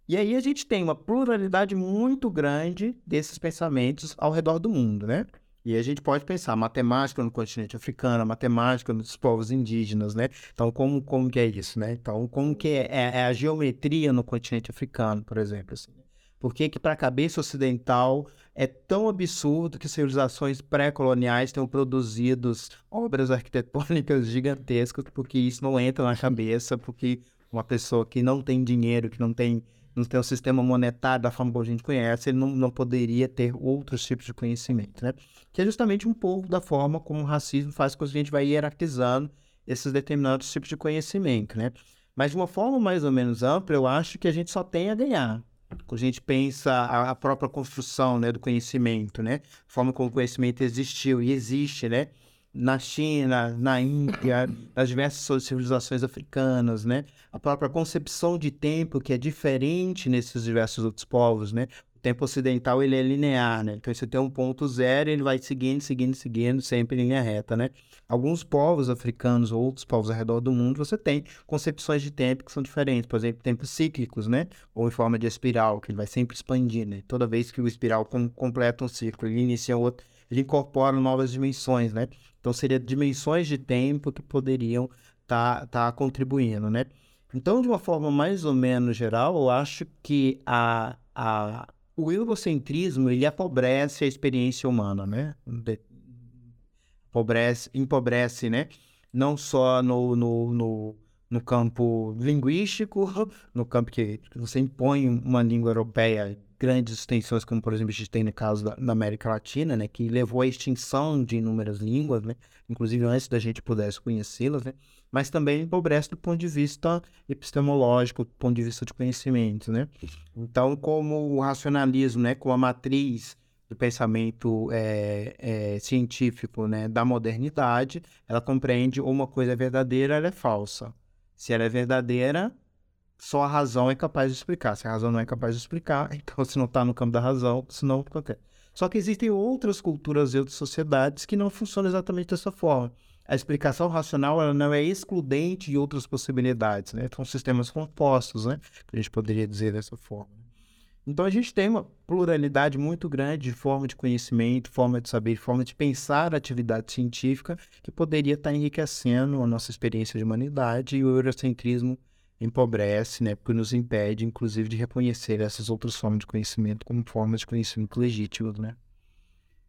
E aí a gente tem uma pluralidade muito grande desses pensamentos ao redor do mundo, né? E a gente pode pensar matemática no continente africano, matemática nos povos indígenas, né? Então, como, como que é isso, né? Então, como que é, é, é a geometria no continente africano, por exemplo? Assim. Por que que para a cabeça ocidental é tão absurdo que civilizações pré-coloniais tenham produzido obras arquitetônicas gigantescas, porque isso não entra na cabeça, porque uma pessoa que não tem dinheiro, que não tem, não tem um sistema monetário da forma como a gente conhece, ele não, não poderia ter outros tipos de conhecimento, né? Que é justamente um pouco da forma como o racismo faz com que a gente vai hierarquizando esses determinados tipos de conhecimento, né? Mas de uma forma mais ou menos ampla, eu acho que a gente só tem a ganhar. Quando a gente pensa a, a própria construção né, do conhecimento, né? A forma como o conhecimento existiu e existe, né? Na China, na Índia, (coughs) nas diversas civilizações africanas, né? A própria concepção de tempo que é diferente nesses diversos outros povos, né? O tempo ocidental ele é linear, né? Então você tem um ponto zero, ele vai seguindo, seguindo, seguindo, sempre em linha reta, né? Alguns povos africanos ou outros povos ao redor do mundo, você tem concepções de tempo que são diferentes, por exemplo, tempos cíclicos, né? Ou em forma de espiral, que ele vai sempre expandir, né? Toda vez que o espiral com, completa um ciclo, ele inicia outro, ele incorpora novas dimensões, né? Então, seria dimensões de tempo que poderiam estar tá, tá contribuindo, né? Então, de uma forma mais ou menos geral, eu acho que a, a, o eurocentrismo, ele apobrece a experiência humana, né? De, empobrece, empobrece, né? Não só no, no, no, no campo linguístico, (laughs) no campo que você impõe uma língua europeia grandes extensões, como por exemplo a gente tem no caso da, da, América Latina, né, que levou à extinção de inúmeras línguas, né, inclusive antes da gente pudesse conhecê-las, né, mas também empobrece do ponto de vista epistemológico, do ponto de vista de conhecimento, né. Então, como o racionalismo, né, como a matriz do pensamento é, é, científico, né, da modernidade, ela compreende uma coisa é verdadeira, ela é falsa. Se ela é verdadeira, só a razão é capaz de explicar. Se a razão não é capaz de explicar, (laughs) então se não está no campo da razão, isso não acontece. Só que existem outras culturas e outras sociedades que não funcionam exatamente dessa forma. A explicação racional ela não é excludente de outras possibilidades, né? São sistemas compostos, né? Que a gente poderia dizer dessa forma. Então a gente tem uma pluralidade muito grande de forma de conhecimento, forma de saber, forma de pensar a atividade científica que poderia estar enriquecendo a nossa experiência de humanidade e o eurocentrismo empobrece, né, porque nos impede, inclusive, de reconhecer essas outras formas de conhecimento como formas de conhecimento legítimos, né?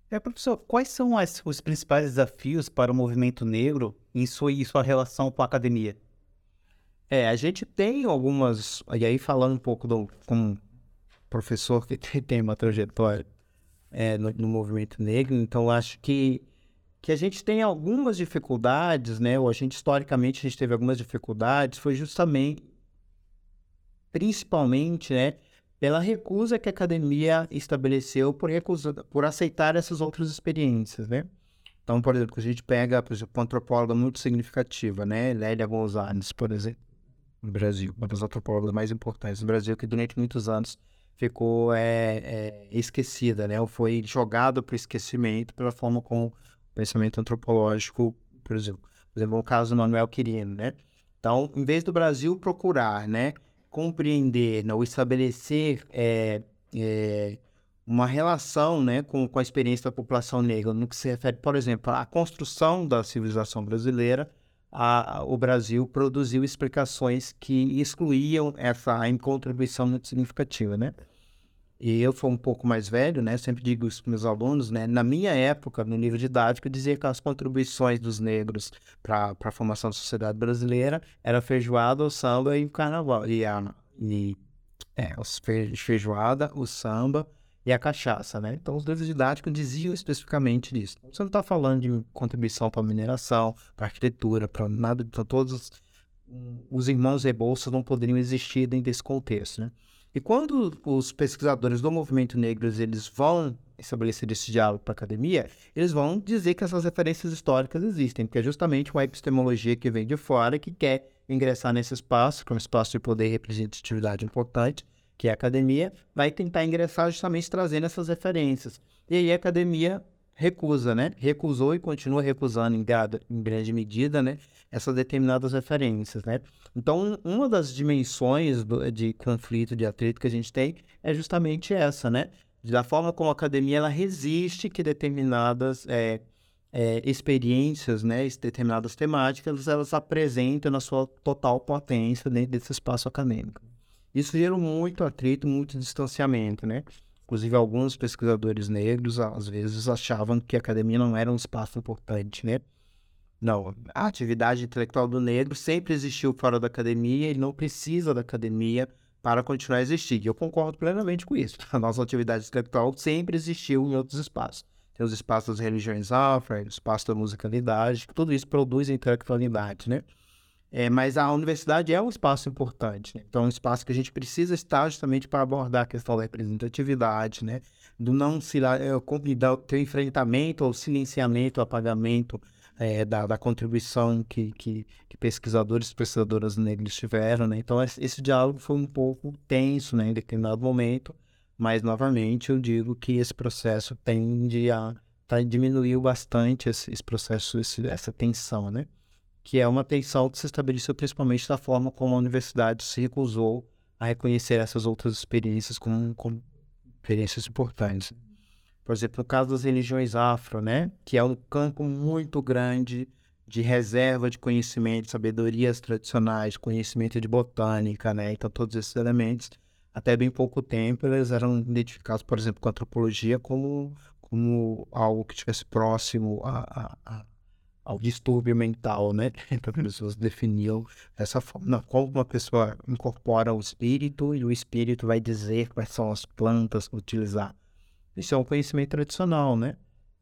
É, professor, quais são as, os principais desafios para o movimento negro em sua, em sua relação com a academia?
É, a gente tem algumas. E aí, falando um pouco do, com professor que (laughs) tem uma trajetória é, no, no, movimento negro, então acho que, que a gente tem algumas dificuldades, né? Ou a gente, historicamente, a gente teve algumas dificuldades, foi justamente, principalmente, né? Pela recusa que a academia estabeleceu por, recusa, por aceitar essas outras experiências, né? Então, por exemplo, a gente pega, por exemplo, uma antropóloga muito significativa, né? Lélia Gonzalez, por exemplo, no Brasil, uma das antropólogas mais importantes do Brasil, que durante muitos anos ficou é, é, esquecida, né? Ou foi jogado para o esquecimento pela forma como pensamento antropológico, por exemplo, por exemplo, o caso do Manuel Quirino, né? Então, em vez do Brasil procurar, né, compreender, né, ou estabelecer é, é, uma relação, né, com, com a experiência da população negra, no que se refere, por exemplo, à construção da civilização brasileira, a, o Brasil produziu explicações que excluíam essa contribuição muito significativa, né? E eu fui um pouco mais velho, né? Sempre digo isso para meus alunos, né? Na minha época, no nível didático, eu dizia que as contribuições dos negros para a formação da sociedade brasileira era feijoada, o samba e o carnaval. E a e, é, os fe, feijoada, o samba e a cachaça, né? Então, os livros didáticos diziam especificamente disso. Você não está falando de contribuição para mineração, para arquitetura, para nada, para todos os, os irmãos Rebouças não poderiam existir dentro desse contexto, né? E quando os pesquisadores do movimento negro eles vão estabelecer esse diálogo para a academia, eles vão dizer que essas referências históricas existem, porque é justamente uma epistemologia que vem de fora que quer ingressar nesse espaço, que é um espaço de poder e representatividade importante, que é a academia, vai tentar ingressar justamente trazendo essas referências. E aí a academia recusa, né? Recusou e continua recusando em, grande medida, né? Essas determinadas referências, né? Então, uma das dimensões do, de conflito, de atrito que a gente tem é justamente essa, né? Da forma como a academia ela resiste que determinadas é, é, experiências, né? Determinadas temáticas, elas apresentam na sua total potência dentro desse espaço acadêmico. Isso gerou muito atrito, muito distanciamento, né? Inclusive, alguns pesquisadores negros, às vezes, achavam que a academia não era um espaço importante, né? Não, a atividade intelectual do negro sempre existiu fora da academia e não precisa da academia para continuar a existir. E eu concordo plenamente com isso. (laughs) A nossa atividade intelectual sempre existiu em outros espaços. Tem os espaços das religiões afro, o espaço da musicalidade, tudo isso produz intelectualidade, né? É, mas a universidade é um espaço importante, né? então é um espaço que a gente precisa estar justamente para abordar a questão da representatividade, né? do não se é, ter enfrentamento ou silenciamento, apagamento é, da, da, contribuição que, que, que, pesquisadores e pesquisadoras negros tiveram. Né? Então esse, diálogo foi um pouco tenso né, em determinado momento, mas novamente eu digo que esse processo tende a tá, bastante esse, esse processo, esse, essa tensão, né? que é uma tensão que se estabeleceu principalmente da forma como a universidade se recusou a reconhecer essas outras experiências como, como experiências importantes. Por exemplo, no caso das religiões afro, né, que é um campo muito grande de reserva de conhecimento, sabedorias tradicionais, conhecimento de botânica, né, então todos esses elementos, até bem pouco tempo, eles eram identificados, por exemplo, com a antropologia como, como algo que estivesse próximo a, a, a ao distúrbio mental, né? (laughs) Então, as pessoas definiam dessa forma. como uma pessoa incorpora o espírito e o espírito vai dizer quais são as plantas que utilizar. Isso é um conhecimento tradicional, né?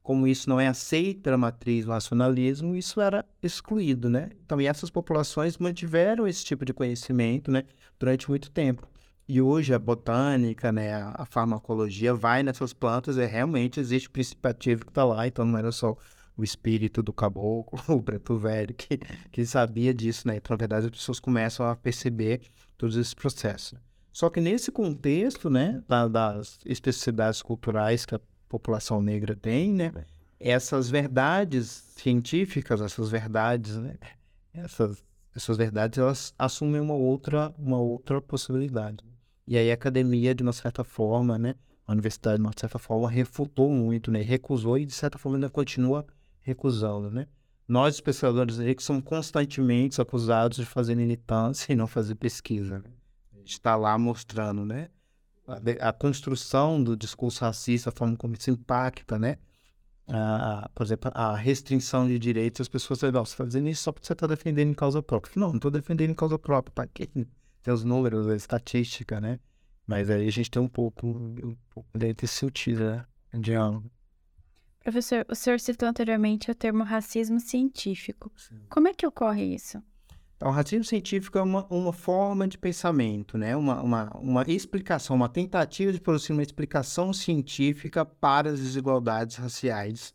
Como isso não é aceito pela matriz do racionalismo, isso era excluído, né? Então, essas populações mantiveram esse tipo de conhecimento, né? Durante muito tempo. E hoje a botânica, né, a farmacologia vai nessas plantas e realmente existe o princípio ativo que está lá, então não era só o espírito do caboclo, (laughs) o preto velho, que, que sabia disso, né? Então, na verdade, as pessoas começam a perceber todos esses processos. Só que nesse contexto, né, da, das especificidades culturais que a população negra tem, né, essas verdades científicas, essas verdades, né, essas, essas verdades, elas assumem uma outra, uma outra possibilidade. E aí a academia, de uma certa forma, né, a universidade, de uma certa forma, refutou muito, né, recusou e, de certa forma, ainda continua recusando, né. Nós, pesquisadores negros, somos constantemente acusados de fazer militância e não fazer pesquisa. Né? Está lá mostrando, né, a, a, construção do discurso racista, a forma como isso impacta, né, por exemplo, a restrição de direitos, as pessoas dizem, você está fazendo isso só porque você está defendendo em causa própria. Não, não estou defendendo em causa própria, para quê? Tem os números, a estatística, né? Mas aí a gente tem um pouco, um pouco desse sutil, né? Diálogo.
Professor, o senhor citou anteriormente o termo racismo científico. Sim. Como é que ocorre isso?
O racismo científico é uma, uma forma de pensamento, né? uma, uma, uma explicação, uma tentativa de produzir uma explicação científica para as desigualdades raciais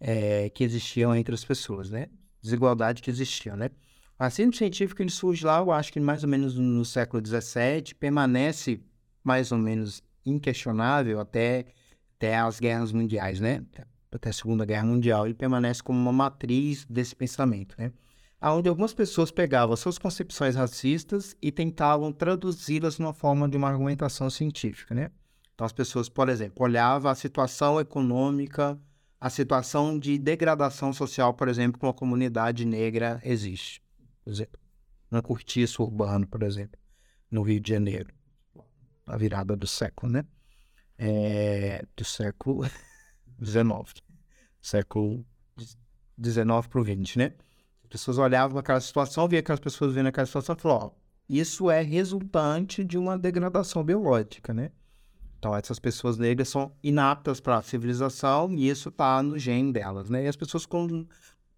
é, que existiam entre as pessoas, né? Desigualdade que existiam, né? O racismo científico ele surge lá, eu acho que mais ou menos no século XVII, permanece mais ou menos inquestionável até, até as guerras mundiais, né? Até a Segunda Guerra Mundial, ele permanece como uma matriz desse pensamento, né? Onde algumas pessoas pegavam suas concepções racistas e tentavam traduzi-las numa forma de uma argumentação científica, né? Então as pessoas, por exemplo, olhavam a situação econômica, a situação de degradação social, por exemplo, que uma comunidade negra existe, por exemplo, no cortiço urbano, por exemplo, no Rio de Janeiro, na virada do século, né? É, do século (laughs) XIX, século XIX para o XX, né? As pessoas olhavam aquela situação, via aquelas pessoas vendo aquela situação e falavam, ó, isso é resultante de uma degradação biológica, né? Então, essas pessoas negras são inaptas para a civilização e isso está no gene delas, né? E as pessoas com,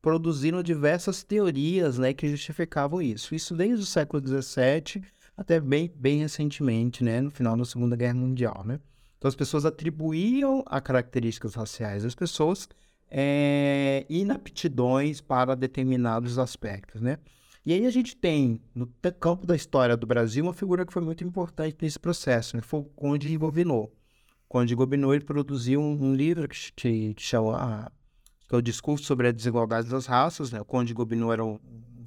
produziram diversas teorias, né, que justificavam isso. Isso desde o século XVII até bem, bem recentemente, né, no final da Segunda Guerra Mundial, né? Então, as pessoas atribuíam a características raciais às pessoas é, inaptidões para determinados aspectos, né? E aí a gente tem, no campo da história do Brasil, uma figura que foi muito importante nesse processo, né? Foi o Conde Gobineau. Conde Gobineau, ele produziu um, um livro que, que, que chama a, que é o Discurso sobre a Desigualdade das Raças, né? O Conde Gobineau era um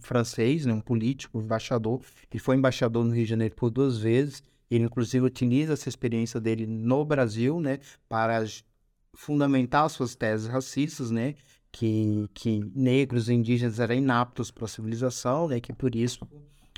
francês, né? um político, um embaixador. Ele foi embaixador no Rio de Janeiro por duas vezes. Ele, inclusive, utiliza essa experiência dele no Brasil, né? Para fundamentar suas teses racistas, né? Que, que negros e indígenas eram inaptos para a civilização, né? Que por isso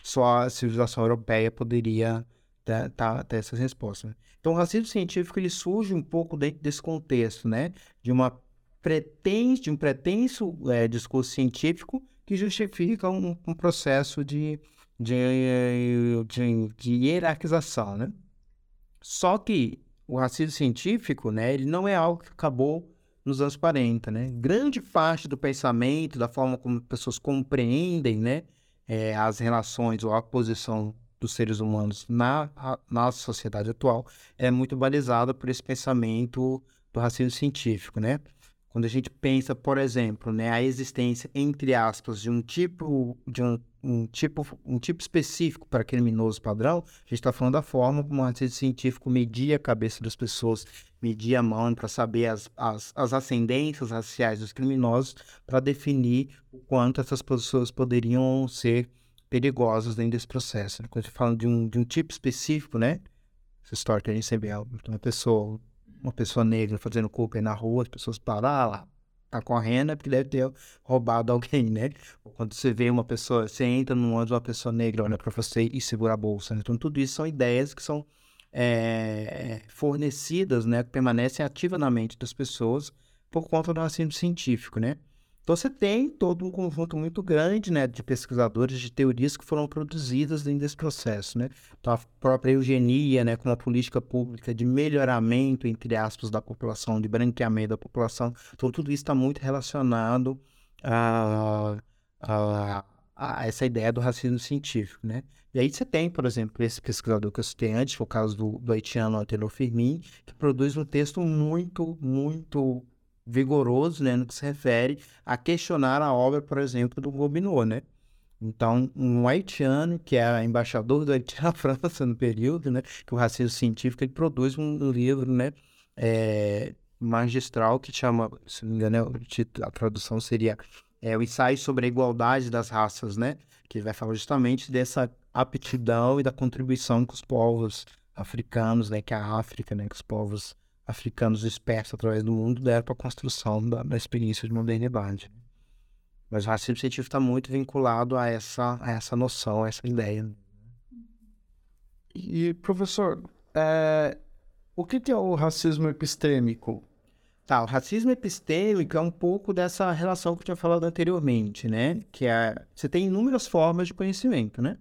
só a civilização europeia poderia ter, ter essas respostas. Então, o racismo científico ele surge um pouco dentro desse contexto, né? De uma pretenso, de um pretenso é, discurso científico que justifica um, um processo de, de, de, de hierarquização, né? Só que o racismo científico, né, ele não é algo que acabou nos anos 40, né? Grande parte do pensamento, da forma como pessoas compreendem, né, é, as relações ou a posição dos seres humanos na, na sociedade atual é muito balizada por esse pensamento do racismo científico, né? Quando a gente pensa, por exemplo, né, a existência, entre aspas, de um tipo, de um, um tipo, um tipo específico para criminoso padrão, a gente está falando da forma como o artista científico media a cabeça das pessoas, media a mão para saber as, as, as ascendências raciais dos criminosos, para definir o quanto essas pessoas poderiam ser perigosas dentro desse processo. Quando a gente fala de um, de um tipo específico, né? Essa história que a gente sempre uma pessoa uma pessoa negra fazendo aí na rua, as pessoas param, ah lá, tá correndo é porque deve ter roubado alguém, né? Quando você vê uma pessoa, você entra num ônibus, uma pessoa negra olha para você e segura a bolsa. Né? Então, tudo isso são ideias que são é, fornecidas, né? Que permanecem ativas na mente das pessoas por conta do racismo científico, né? Então você tem todo um conjunto muito grande né, de pesquisadores, de teorias que foram produzidas dentro desse processo. Né? Então a própria eugenia, né, como a política pública de melhoramento, entre aspas, da população, de branqueamento da população. Então tudo isso está muito relacionado a, a, a, essa ideia do racismo científico. Né? E aí você tem, por exemplo, esse pesquisador que eu citei antes, foi o caso do, do haitiano Antenor Firmin, que produz um texto muito, muito vigoroso, né, no que se refere a questionar a obra, por exemplo, do Gobineau, né? Então, um haitiano, que é embaixador do Haiti na (laughs) França no período, né, que o racismo científico, ele produz um livro, né, é, magistral que chama, se não me engano, é a tradução seria é, o ensaio sobre a igualdade das raças, né, que vai falar justamente dessa aptidão e da contribuição que os povos africanos, né, que a África, né, que os povos africanos dispersos através do mundo deram para a construção da, da, experiência de modernidade. Mas o racismo científico está muito vinculado a essa, a essa noção, a essa ideia.
E, professor, é, o que, que é o racismo epistêmico?
Tá, o racismo epistêmico é um pouco dessa relação que eu tinha falado anteriormente, né? Que é, você tem inúmeras formas de conhecimento, né?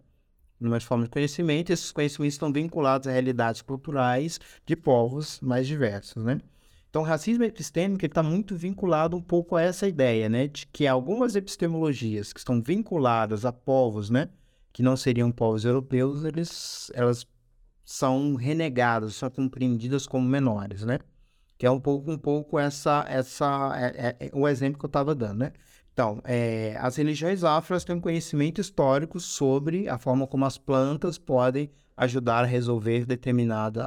Inúmeras formas de conhecimento, e esses conhecimentos estão vinculados a realidades culturais de povos mais diversos, né? Então, o racismo epistêmico está muito vinculado um pouco a essa ideia, né? De que algumas epistemologias que estão vinculadas a povos, né? Que não seriam povos europeus, eles, elas são renegadas, são compreendidas como menores, né? que é um pouco, um pouco essa, essa, é, é, é o exemplo que eu estava dando, né? Então, é, as religiões afro têm conhecimento histórico sobre a forma como as plantas podem ajudar a resolver determinada,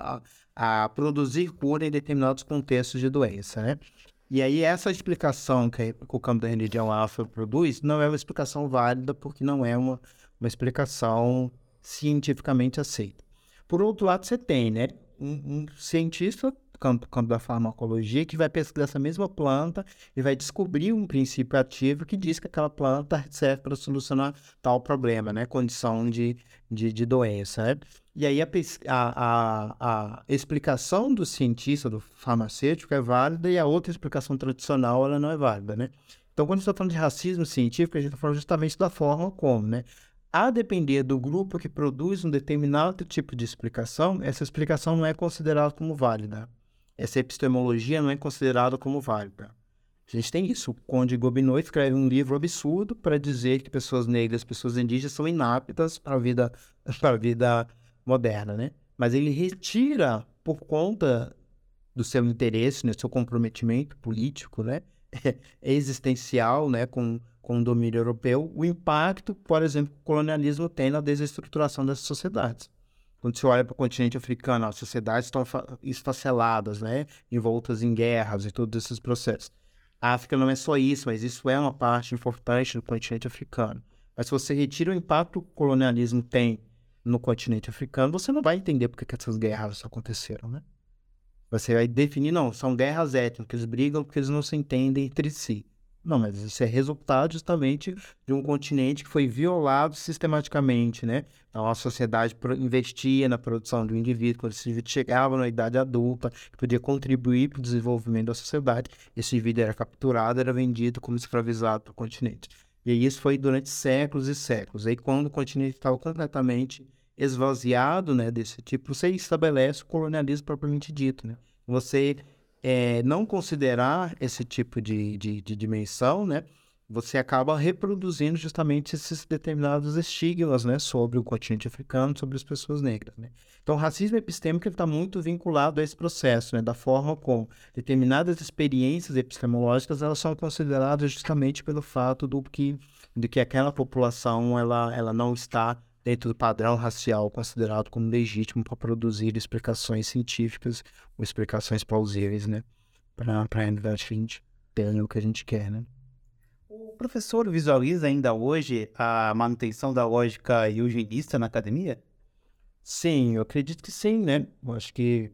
a, a produzir cura em determinados contextos de doença, né? E aí essa explicação que, o campo da religião afro produz não é uma explicação válida porque não é uma, uma explicação cientificamente aceita. Por outro lado, você tem, né, um, um cientista campo, campo da farmacologia que vai pesquisar essa mesma planta e vai descobrir um princípio ativo que diz que aquela planta serve para solucionar tal problema, né? Condição de, de, de doença, né? E aí a, a, a, explicação do cientista, do farmacêutico é válida e a outra explicação tradicional ela não é válida, né? Então, quando está falando de racismo científico, a gente está falando justamente da forma como, né? A depender do grupo que produz um determinado tipo de explicação, essa explicação não é considerada como válida essa epistemologia não é considerada como válida. A gente tem isso. O Conde Gobineau escreve um livro absurdo para dizer que pessoas negras, pessoas indígenas são inaptas para a vida, (laughs) para a vida moderna, né? Mas ele retira, por conta do seu interesse, né, seu comprometimento político, né, (laughs) existencial, né, com, com o domínio europeu, o impacto, por exemplo, que o colonialismo tem na desestruturação dessas sociedades. Quando você olha para o continente africano, as sociedades estão esfaceladas, né? Envoltas em guerras e todos esses processos. A África não é só isso, mas isso é uma parte importante do continente africano. Mas se você retira o impacto que o colonialismo tem no continente africano, você não vai entender por que essas guerras aconteceram, né? Você vai definir, não, são guerras étnicas, eles brigam porque eles não se entendem entre si. Não, mas isso é resultado justamente de um continente que foi violado sistematicamente, né? Então, a sociedade investia na produção do indivíduo, quando esse indivíduo chegava na idade adulta, podia contribuir para o desenvolvimento da sociedade, esse indivíduo era capturado, era vendido como escravizado para o continente. E isso foi durante séculos e séculos. Aí, quando o continente estava completamente esvaziado né, desse tipo, você estabelece o colonialismo propriamente dito, né? Você é, não considerar esse tipo de, de, de, dimensão, né, você acaba reproduzindo justamente esses determinados estigmas né, sobre o continente africano, sobre as pessoas negras. Né? Então, o racismo epistêmico está muito vinculado a esse processo, né, da forma como determinadas experiências epistemológicas elas são consideradas justamente pelo fato do que, de que aquela população ela, ela não está dentro do padrão racial considerado como legítimo para produzir explicações científicas ou explicações plausíveis, né? Para a realidade que a gente tem, o que a gente quer, né?
O professor visualiza ainda hoje a manutenção da lógica eugenista na academia?
Sim, eu acredito que sim, né? Eu acho que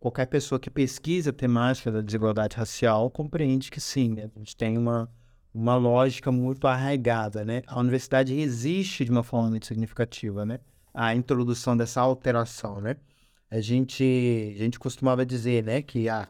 qualquer pessoa que pesquisa a temática da desigualdade racial compreende que sim, né? a gente tem uma uma lógica muito arraigada, né? A universidade resiste de uma forma muito significativa, né? A introdução dessa alteração, né? A gente, a gente costumava dizer, né, que ah,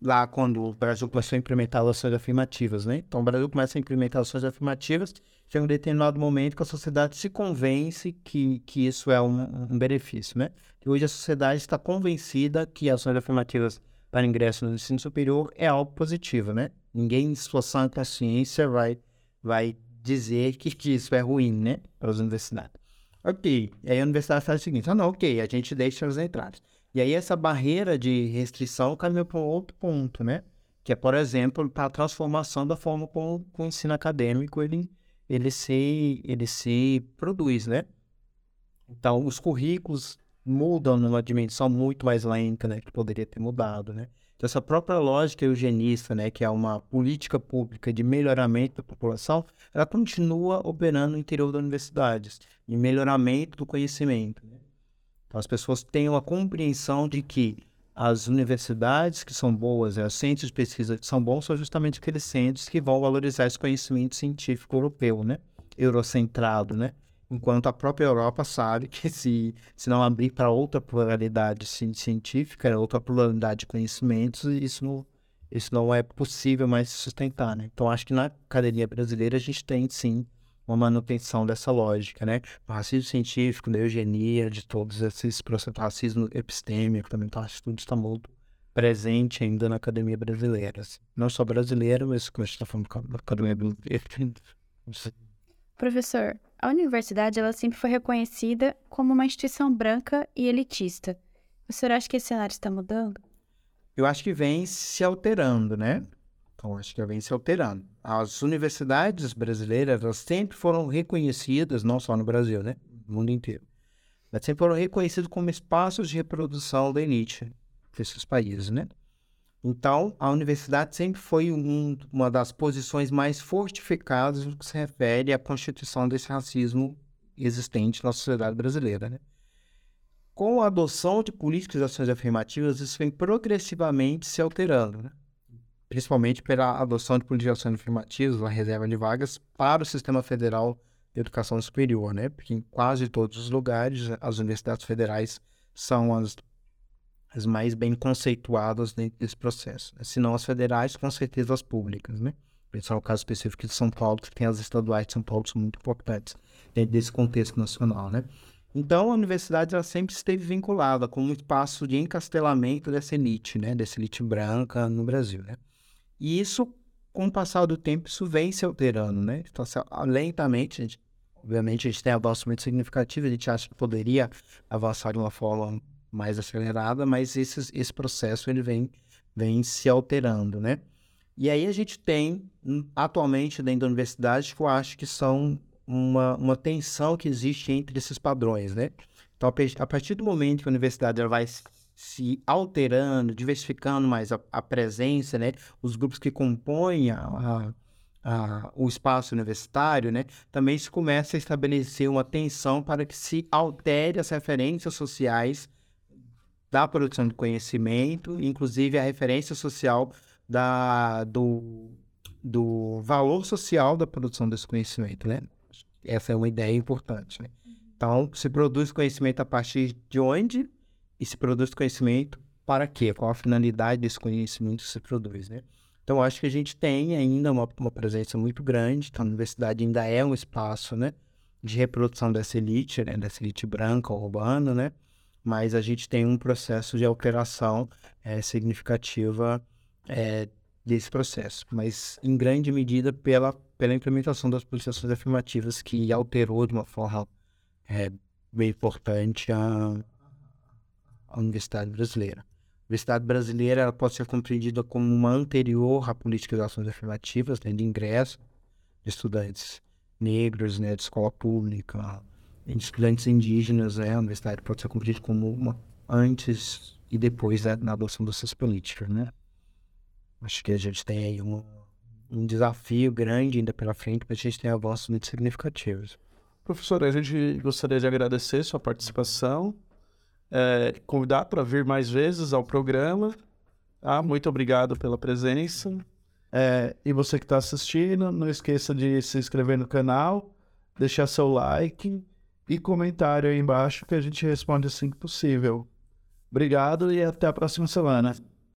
lá quando o Brasil começou a implementar ações afirmativas, né? Então o Brasil começa a implementar ações afirmativas, chega um determinado momento que a sociedade se convence que, que isso é um, um benefício, né? E hoje a sociedade está convencida que ações afirmativas para ingresso no ensino superior é algo positivo, né? Ninguém em sua sã consciência vai, vai dizer que, que isso é ruim, né? Para as universidades. Ok. E aí a universidade faz o seguinte: ah, não, ok, a gente deixa as entradas. E aí essa barreira de restrição caminha para outro ponto, né? Que é, por exemplo, para a transformação da forma como o ensino acadêmico ele, ele, se, ele se produz, né? Então, os currículos mudam numa dimensão muito mais lenta, né? Que poderia ter mudado, né? Então, essa própria lógica eugenista, né, que é uma política pública de melhoramento da população, ela continua operando no interior das universidades, em melhoramento do conhecimento. Né? Então, as pessoas têm uma compreensão de que as universidades que são boas, os centros de pesquisa que são bons, são justamente aqueles centros que vão valorizar esse conhecimento científico europeu, né? Eurocentrado, né? Enquanto a própria Europa sabe que se, se não abrir para outra pluralidade científica, outra pluralidade de conhecimentos, isso não, isso não é possível mais sustentar, né? Então, acho que na academia brasileira a gente tem, sim, uma manutenção dessa lógica, né? O racismo científico, da eugenia, de todos esses processos, racismo epistêmico também, então acho que tudo está muito presente ainda na academia brasileira. Assim. Não só brasileira, mas como a gente está falando da academia brasileira. (laughs)
Professor, a universidade ela sempre foi reconhecida como uma instituição branca e elitista. O senhor acha que esse cenário está mudando?
Eu acho que vem se alterando, né? Então, acho que vem se alterando. As universidades brasileiras, elas sempre foram reconhecidas, não só no Brasil, né? No mundo inteiro. Mas sempre foram reconhecidas como espaços de reprodução da elite desses países, né? Então, a universidade sempre foi um, uma das posições mais fortificadas no que se refere à constituição desse racismo existente na sociedade brasileira, né? Com a adoção de políticas de ações afirmativas, isso vem progressivamente se alterando, né? principalmente pela adoção de políticas afirmativas, a reserva de vagas para o sistema federal de educação superior, né? Porque em quase todos os lugares as universidades federais são as, as mais bem conceituadas dentro desse processo. Né? Se não as federais, com certeza as públicas, né? Pensar o caso específico de São Paulo, que tem as estaduais de São Paulo, são muito importantes dentro desse contexto nacional, né? Então, a universidade ela sempre esteve vinculada com um espaço de encastelamento dessa elite, né? Dessa elite branca no Brasil, né? E isso, com o passar do tempo, isso vem se alterando, né? Então, lentamente, gente, obviamente, a gente tem avanço muito significativo, a gente acha que poderia avançar de uma forma mais acelerada, mas esse, esse processo ele vem, vem se alterando, né? E aí a gente tem, hum, atualmente, dentro da universidade, que eu acho que são uma, uma tensão que existe entre esses padrões, né? Então, a partir do momento que a universidade ela vai se alterando, diversificando mais a, a presença, né? Os grupos que compõem a, a, o espaço universitário, né? Também se começa a estabelecer uma tensão para que se altere as referências sociais da produção de conhecimento, inclusive a referência social da, do, do valor social da produção desse conhecimento, né? Essa é uma ideia importante, né? Então, se produz conhecimento a partir de onde e se produz conhecimento para quê? Qual a finalidade desse conhecimento que se produz, né? Então, acho que a gente tem ainda uma, uma presença muito grande, então a universidade ainda é um espaço, né, de reprodução dessa elite, né, dessa elite branca urbana, né, mas a gente tem um processo de alteração é, significativa é, desse processo, mas em grande medida pela, pela implementação das posições afirmativas que alterou de uma forma é, bem importante a, a Universidade Brasileira. A Universidade Brasileira ela pode ser compreendida como uma anterior à política de ações afirmativas, né, de ingresso de estudantes negros, né, de escola pública, estudantes indígenas. Né, a universidade pode ser compreendida como uma antes e depois né, na adoção dessas políticas. Né? Acho que a gente tem aí um, um desafio grande ainda pela frente, mas a gente tem avanços muito significativos.
Professor, a gente gostaria de agradecer sua participação é, convidar para vir mais vezes ao programa. Ah, muito obrigado pela presença. É, e você que está assistindo, não esqueça de se inscrever no canal, deixar seu like e comentário aí embaixo que a gente responde assim que possível. Obrigado e até a próxima semana.